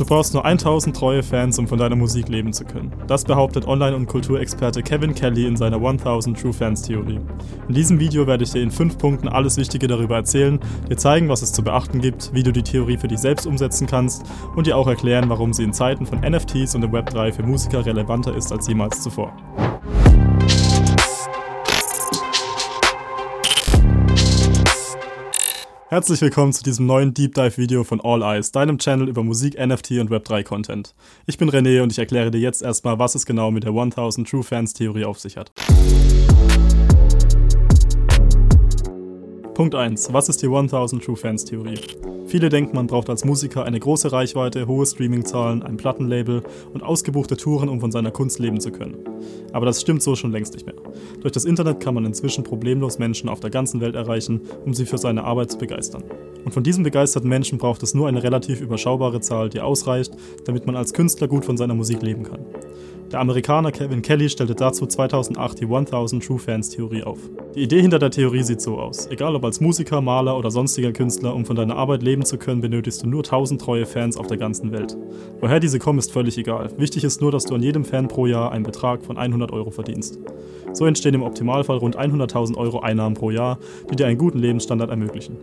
Du brauchst nur 1000 treue Fans, um von deiner Musik leben zu können. Das behauptet Online- und Kulturexperte Kevin Kelly in seiner 1000 True Fans Theorie. In diesem Video werde ich dir in 5 Punkten alles Wichtige darüber erzählen, dir zeigen, was es zu beachten gibt, wie du die Theorie für dich selbst umsetzen kannst und dir auch erklären, warum sie in Zeiten von NFTs und dem Web 3 für Musiker relevanter ist als jemals zuvor. Herzlich willkommen zu diesem neuen Deep Dive Video von All Eyes, deinem Channel über Musik, NFT und Web3 Content. Ich bin René und ich erkläre dir jetzt erstmal, was es genau mit der 1000 True Fans Theorie auf sich hat. Punkt 1. Was ist die 1000 True Fans Theorie? Viele denken, man braucht als Musiker eine große Reichweite, hohe Streamingzahlen, ein Plattenlabel und ausgebuchte Touren, um von seiner Kunst leben zu können. Aber das stimmt so schon längst nicht mehr. Durch das Internet kann man inzwischen problemlos Menschen auf der ganzen Welt erreichen, um sie für seine Arbeit zu begeistern. Und von diesen begeisterten Menschen braucht es nur eine relativ überschaubare Zahl, die ausreicht, damit man als Künstler gut von seiner Musik leben kann. Der Amerikaner Kevin Kelly stellte dazu 2008 die 1000 True Fans Theorie auf. Die Idee hinter der Theorie sieht so aus. Egal ob als Musiker, Maler oder sonstiger Künstler, um von deiner Arbeit leben zu können, benötigst du nur 1000 treue Fans auf der ganzen Welt. Woher diese kommen, ist völlig egal. Wichtig ist nur, dass du an jedem Fan pro Jahr einen Betrag von 100 Euro verdienst. So entstehen im Optimalfall rund 100.000 Euro Einnahmen pro Jahr, die dir einen guten Lebensstandard ermöglichen.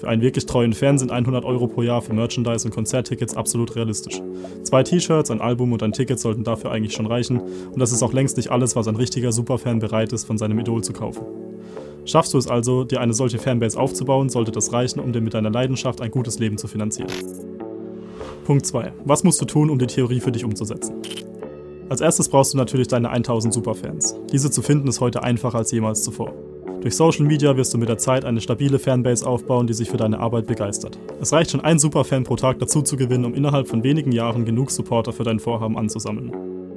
Für einen wirklich treuen Fan sind 100 Euro pro Jahr für Merchandise und Konzerttickets absolut realistisch. Zwei T-Shirts, ein Album und ein Ticket sollten dafür eigentlich schon reichen und das ist auch längst nicht alles, was ein richtiger Superfan bereit ist, von seinem Idol zu kaufen. Schaffst du es also, dir eine solche Fanbase aufzubauen, sollte das reichen, um dir mit deiner Leidenschaft ein gutes Leben zu finanzieren. Punkt 2. Was musst du tun, um die Theorie für dich umzusetzen? Als erstes brauchst du natürlich deine 1000 Superfans. Diese zu finden ist heute einfacher als jemals zuvor. Durch Social Media wirst du mit der Zeit eine stabile Fanbase aufbauen, die sich für deine Arbeit begeistert. Es reicht schon ein Superfan pro Tag dazu zu gewinnen, um innerhalb von wenigen Jahren genug Supporter für dein Vorhaben anzusammeln.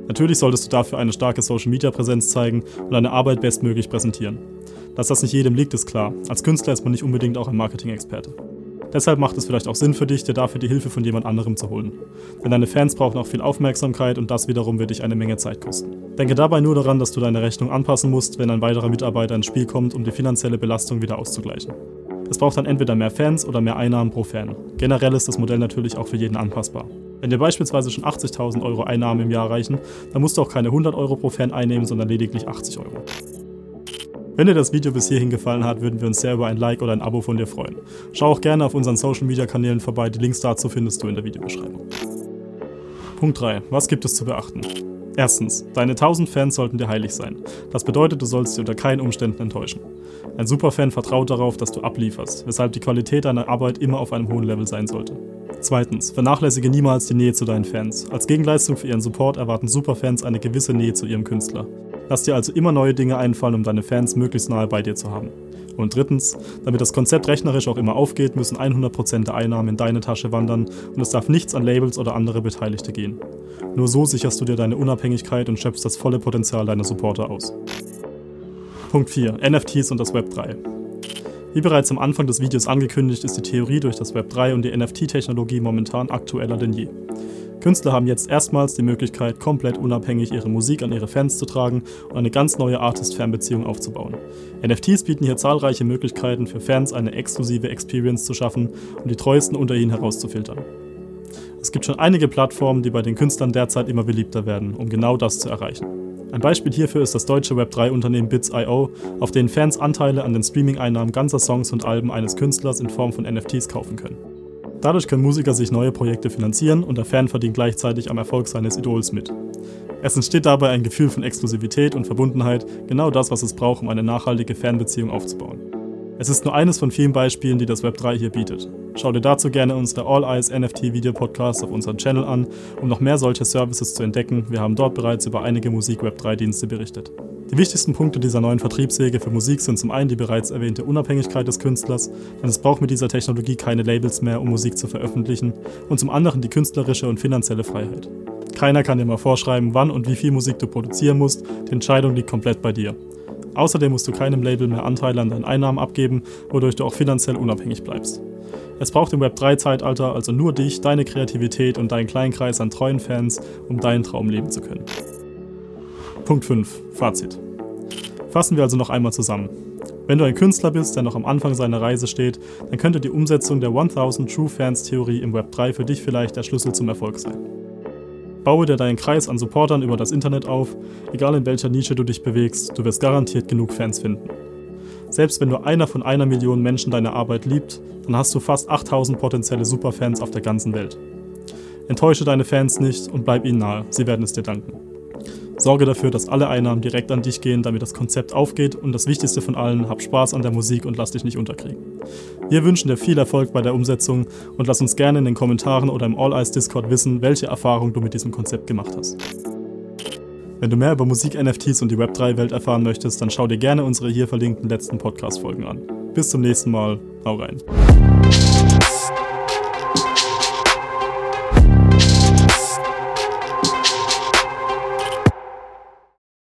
Natürlich solltest du dafür eine starke Social Media Präsenz zeigen und deine Arbeit bestmöglich präsentieren. Dass das nicht jedem liegt, ist klar. Als Künstler ist man nicht unbedingt auch ein Marketing-Experte. Deshalb macht es vielleicht auch Sinn für dich, dir dafür die Hilfe von jemand anderem zu holen. Denn deine Fans brauchen auch viel Aufmerksamkeit und das wiederum wird dich eine Menge Zeit kosten. Denke dabei nur daran, dass du deine Rechnung anpassen musst, wenn ein weiterer Mitarbeiter ins Spiel kommt, um die finanzielle Belastung wieder auszugleichen. Es braucht dann entweder mehr Fans oder mehr Einnahmen pro Fan. Generell ist das Modell natürlich auch für jeden anpassbar. Wenn dir beispielsweise schon 80.000 Euro Einnahmen im Jahr reichen, dann musst du auch keine 100 Euro pro Fan einnehmen, sondern lediglich 80 Euro. Wenn dir das Video bis hierhin gefallen hat, würden wir uns sehr über ein Like oder ein Abo von dir freuen. Schau auch gerne auf unseren Social Media Kanälen vorbei, die Links dazu findest du in der Videobeschreibung. Punkt 3. Was gibt es zu beachten? Erstens, deine 1000 Fans sollten dir heilig sein. Das bedeutet, du sollst sie unter keinen Umständen enttäuschen. Ein Superfan vertraut darauf, dass du ablieferst, weshalb die Qualität deiner Arbeit immer auf einem hohen Level sein sollte. Zweitens, vernachlässige niemals die Nähe zu deinen Fans. Als Gegenleistung für ihren Support erwarten Superfans eine gewisse Nähe zu ihrem Künstler. Lass dir also immer neue Dinge einfallen, um deine Fans möglichst nahe bei dir zu haben. Und drittens, damit das Konzept rechnerisch auch immer aufgeht, müssen 100% der Einnahmen in deine Tasche wandern und es darf nichts an Labels oder andere Beteiligte gehen. Nur so sicherst du dir deine Unabhängigkeit und schöpfst das volle Potenzial deiner Supporter aus. Punkt 4. NFTs und das Web 3. Wie bereits am Anfang des Videos angekündigt, ist die Theorie durch das Web 3 und die NFT-Technologie momentan aktueller denn je. Künstler haben jetzt erstmals die Möglichkeit, komplett unabhängig ihre Musik an ihre Fans zu tragen und eine ganz neue Artist-Fan-Beziehung aufzubauen. NFTs bieten hier zahlreiche Möglichkeiten für Fans, eine exklusive Experience zu schaffen und die treuesten unter ihnen herauszufiltern. Es gibt schon einige Plattformen, die bei den Künstlern derzeit immer beliebter werden, um genau das zu erreichen. Ein Beispiel hierfür ist das deutsche Web3-Unternehmen Bits.io, auf denen Fans Anteile an den Streaming-Einnahmen ganzer Songs und Alben eines Künstlers in Form von NFTs kaufen können. Dadurch können Musiker sich neue Projekte finanzieren und der Fan verdient gleichzeitig am Erfolg seines Idols mit. Es entsteht dabei ein Gefühl von Exklusivität und Verbundenheit, genau das, was es braucht, um eine nachhaltige Fanbeziehung aufzubauen. Es ist nur eines von vielen Beispielen, die das Web3 hier bietet. Schau dir dazu gerne unsere All Eyes NFT Video Podcast auf unserem Channel an, um noch mehr solche Services zu entdecken. Wir haben dort bereits über einige Musik Web3 Dienste berichtet. Die wichtigsten Punkte dieser neuen Vertriebswege für Musik sind zum einen die bereits erwähnte Unabhängigkeit des Künstlers, denn es braucht mit dieser Technologie keine Labels mehr, um Musik zu veröffentlichen, und zum anderen die künstlerische und finanzielle Freiheit. Keiner kann dir mal vorschreiben, wann und wie viel Musik du produzieren musst, die Entscheidung liegt komplett bei dir. Außerdem musst du keinem Label mehr Anteile an deinen Einnahmen abgeben, wodurch du auch finanziell unabhängig bleibst. Es braucht im Web 3-Zeitalter also nur dich, deine Kreativität und deinen kleinen Kreis an treuen Fans, um deinen Traum leben zu können. Punkt 5. Fazit. Fassen wir also noch einmal zusammen. Wenn du ein Künstler bist, der noch am Anfang seiner Reise steht, dann könnte die Umsetzung der 1000 True Fans Theorie im Web 3 für dich vielleicht der Schlüssel zum Erfolg sein. Baue dir deinen Kreis an Supportern über das Internet auf, egal in welcher Nische du dich bewegst, du wirst garantiert genug Fans finden. Selbst wenn nur einer von einer Million Menschen deine Arbeit liebt, dann hast du fast 8000 potenzielle Superfans auf der ganzen Welt. Enttäusche deine Fans nicht und bleib ihnen nahe, sie werden es dir danken. Sorge dafür, dass alle Einnahmen direkt an dich gehen, damit das Konzept aufgeht und das Wichtigste von allen, hab Spaß an der Musik und lass dich nicht unterkriegen. Wir wünschen dir viel Erfolg bei der Umsetzung und lass uns gerne in den Kommentaren oder im All Eyes Discord wissen, welche Erfahrungen du mit diesem Konzept gemacht hast. Wenn du mehr über Musik-NFTs und die Web3-Welt erfahren möchtest, dann schau dir gerne unsere hier verlinkten letzten Podcast-Folgen an. Bis zum nächsten Mal, hau rein.